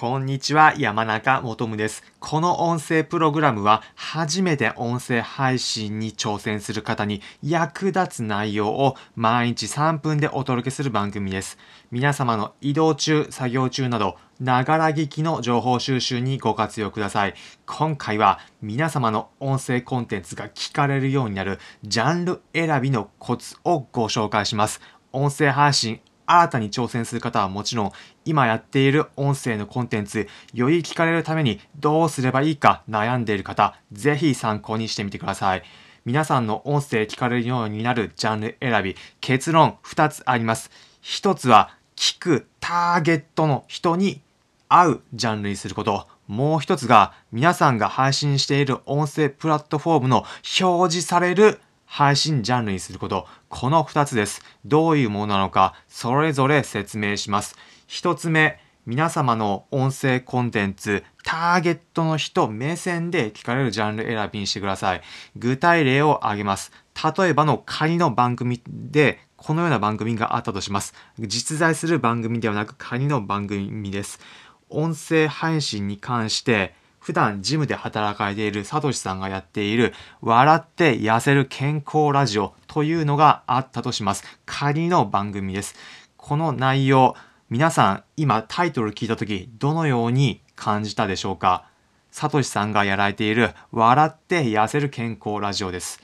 こんにちは、山中もとむです。この音声プログラムは、初めて音声配信に挑戦する方に役立つ内容を毎日3分でお届けする番組です。皆様の移動中、作業中など、ながら聞きの情報収集にご活用ください。今回は皆様の音声コンテンツが聞かれるようになるジャンル選びのコツをご紹介します。音声配信新たに挑戦する方はもちろん、今やっている音声のコンテンツ、より聞かれるためにどうすればいいか悩んでいる方、ぜひ参考にしてみてください。皆さんの音声聞かれるようになるジャンル選び、結論2つあります。1つは、聞くターゲットの人に合うジャンルにすること。もう一つが、皆さんが配信している音声プラットフォームの表示される配信ジャンルにすること。この2つです。どういうものなのか、それぞれ説明します。1つ目、皆様の音声コンテンツ、ターゲットの人目線で聞かれるジャンル選びにしてください。具体例を挙げます。例えばの仮の番組で、このような番組があったとします。実在する番組ではなく仮の番組です。音声配信に関して、普段ジムで働かれているサトシさんがやっている笑って痩せる健康ラジオというのがあったとします。仮の番組です。この内容、皆さん今タイトル聞いた時どのように感じたでしょうか？サトシさんがやられている笑って痩せる健康ラジオです。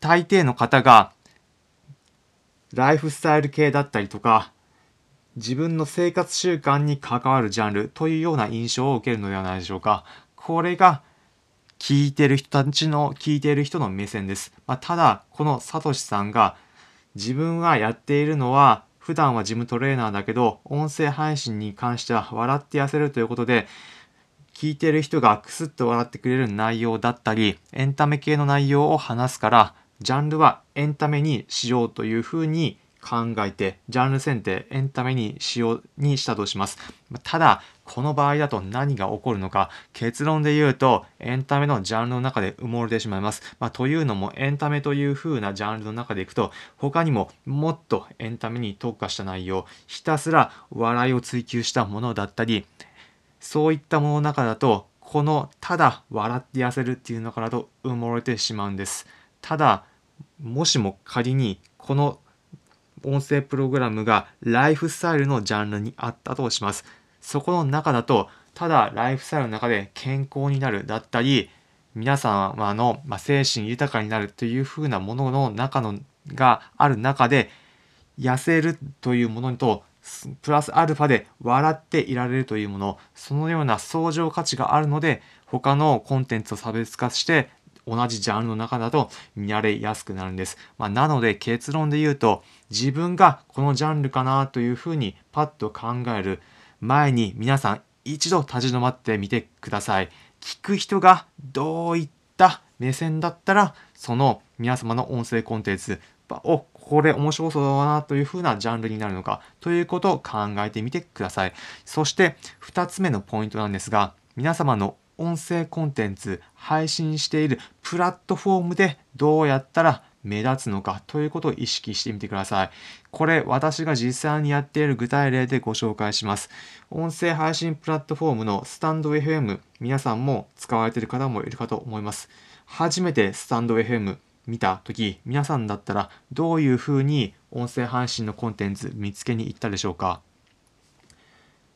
大抵の方がライフスタイル系だったりとか自分の生活習慣に関わるジャンルというような印象を受けるのではないでしょうか。これが聞いてる人たちの、聞いてる人の目線です。まあ、ただ、このサトシさんが自分がやっているのは普段はジムトレーナーだけど、音声配信に関しては笑って痩せるということで、聞いてる人がクスッと笑ってくれる内容だったり、エンタメ系の内容を話すから、ジャンルはエンタメにしようというふうに考えて、ジャンル選定、エンタメにしようにしたとします。ただ、この場合だと何が起こるのか、結論で言うと、エンタメのジャンルの中で埋もれてしまいます。まあ、というのも、エンタメという風なジャンルの中でいくと、他にももっとエンタメに特化した内容、ひたすら笑いを追求したものだったり、そういったものの中だと、このただ笑って痩せるっていうのからと埋もれてしまうんです。ただ、もしも仮にこの音声プログラムがライフスタイルのジャンルにあったとします。そこの中だと、ただライフスタイルの中で健康になるだったり、皆様の、精神豊かになるというふうなものの中のがある中で、痩せるというものと、プラスアルファで笑っていられるというもの、そのような相乗価値があるので、他のコンテンツを差別化して同じジャンルの中だと見られやすくなるんです。まあ、なので結論で言うと自分がこのジャンルかなというふうにパッと考える前に皆さん一度立ち止まってみてください。聞く人がどういった目線だったらその皆様の音声コンテンツをこれ面白そうだなというふうなジャンルになるのかということを考えてみてください。そして2つ目のポイントなんですが皆様の音声コンテンツ配信しているプラットフォームでどうやったら目立つのかということを意識してみてください。これ私が実際にやっている具体例でご紹介します。音声配信プラットフォームのスタンド FM 皆さんも使われている方もいるかと思います。初めてスタンド FM 見た時皆さんだったらどういうふうに音声配信のコンテンツ見つけに行ったでしょうか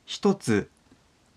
一つ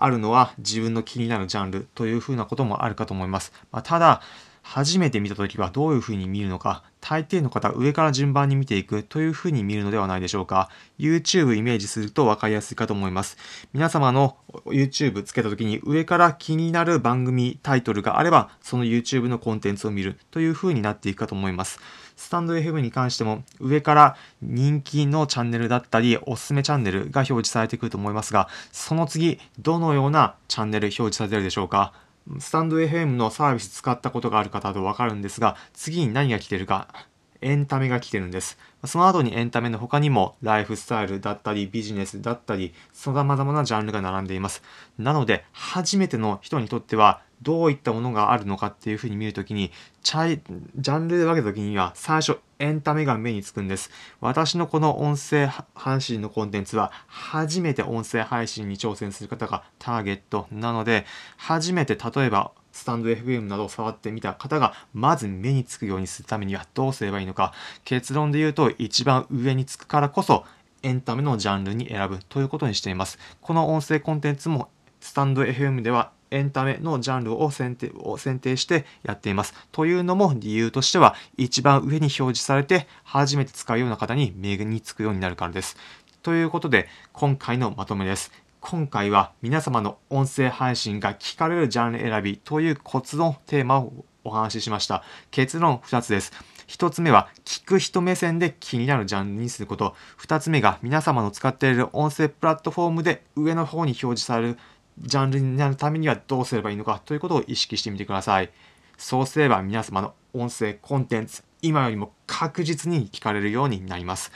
あるのは自分の気になるジャンルというふうなこともあるかと思います。まあ、ただ、初めて見た時はどういうふうに見るのか、大抵の方上から順番に見ていくというふうに見るのではないでしょうか。YouTube イメージすると分かりやすいかと思います。皆様の YouTube つけた時に上から気になる番組タイトルがあれば、その YouTube のコンテンツを見るというふうになっていくかと思います。スタンド FM に関しても上から人気のチャンネルだったりおすすめチャンネルが表示されてくると思いますが、その次どのようなチャンネル表示されているでしょうかスタンド FM のサービス使ったことがある方だとわかるんですが、次に何が来てるか、エンタメが来てるんです。その後にエンタメの他にもライフスタイルだったりビジネスだったり様々なジャンルが並んでいます。なので初めての人にとってはどういったものがあるのかっていうふうに見るときに、チャイ、ジャンルで分けたときには、最初、エンタメが目につくんです。私のこの音声配信のコンテンツは、初めて音声配信に挑戦する方がターゲットなので、初めて例えば、スタンド FM などを触ってみた方が、まず目につくようにするためにはどうすればいいのか。結論で言うと、一番上につくからこそ、エンタメのジャンルに選ぶということにしています。この音声コンテンツもスタンド FM ではエンタメのジャンルを選定を選定してやっています。というのも理由としては一番上に表示されて初めて使うような方に目につくようになるからです。ということで今回のまとめです。今回は皆様の音声配信が聞かれるジャンル選びというコツのテーマをお話ししました。結論2つです。1つ目は聞く人目線で気になるジャンルにすること。2つ目が皆様の使っている音声プラットフォームで上の方に表示されるジャンルになるためにはどうすればいいのかということを意識してみてください。そうすれば皆様の音声コンテンツ、今よりも確実に聞かれるようになります。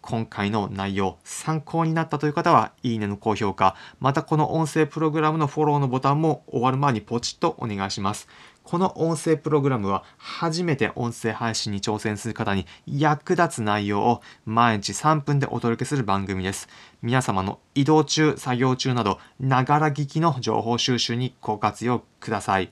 今回の内容、参考になったという方は、いいねの高評価、またこの音声プログラムのフォローのボタンも終わる前にポチッとお願いします。この音声プログラムは初めて音声配信に挑戦する方に役立つ内容を毎日3分でお届けする番組です。皆様の移動中、作業中など、ながら聞きの情報収集にご活用ください。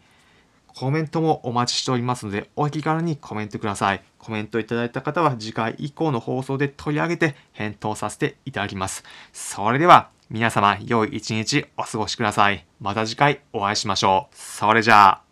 コメントもお待ちしておりますので、お気軽にコメントください。コメントいただいた方は次回以降の放送で取り上げて返答させていただきます。それでは皆様良い一日お過ごしください。また次回お会いしましょう。それじゃあ。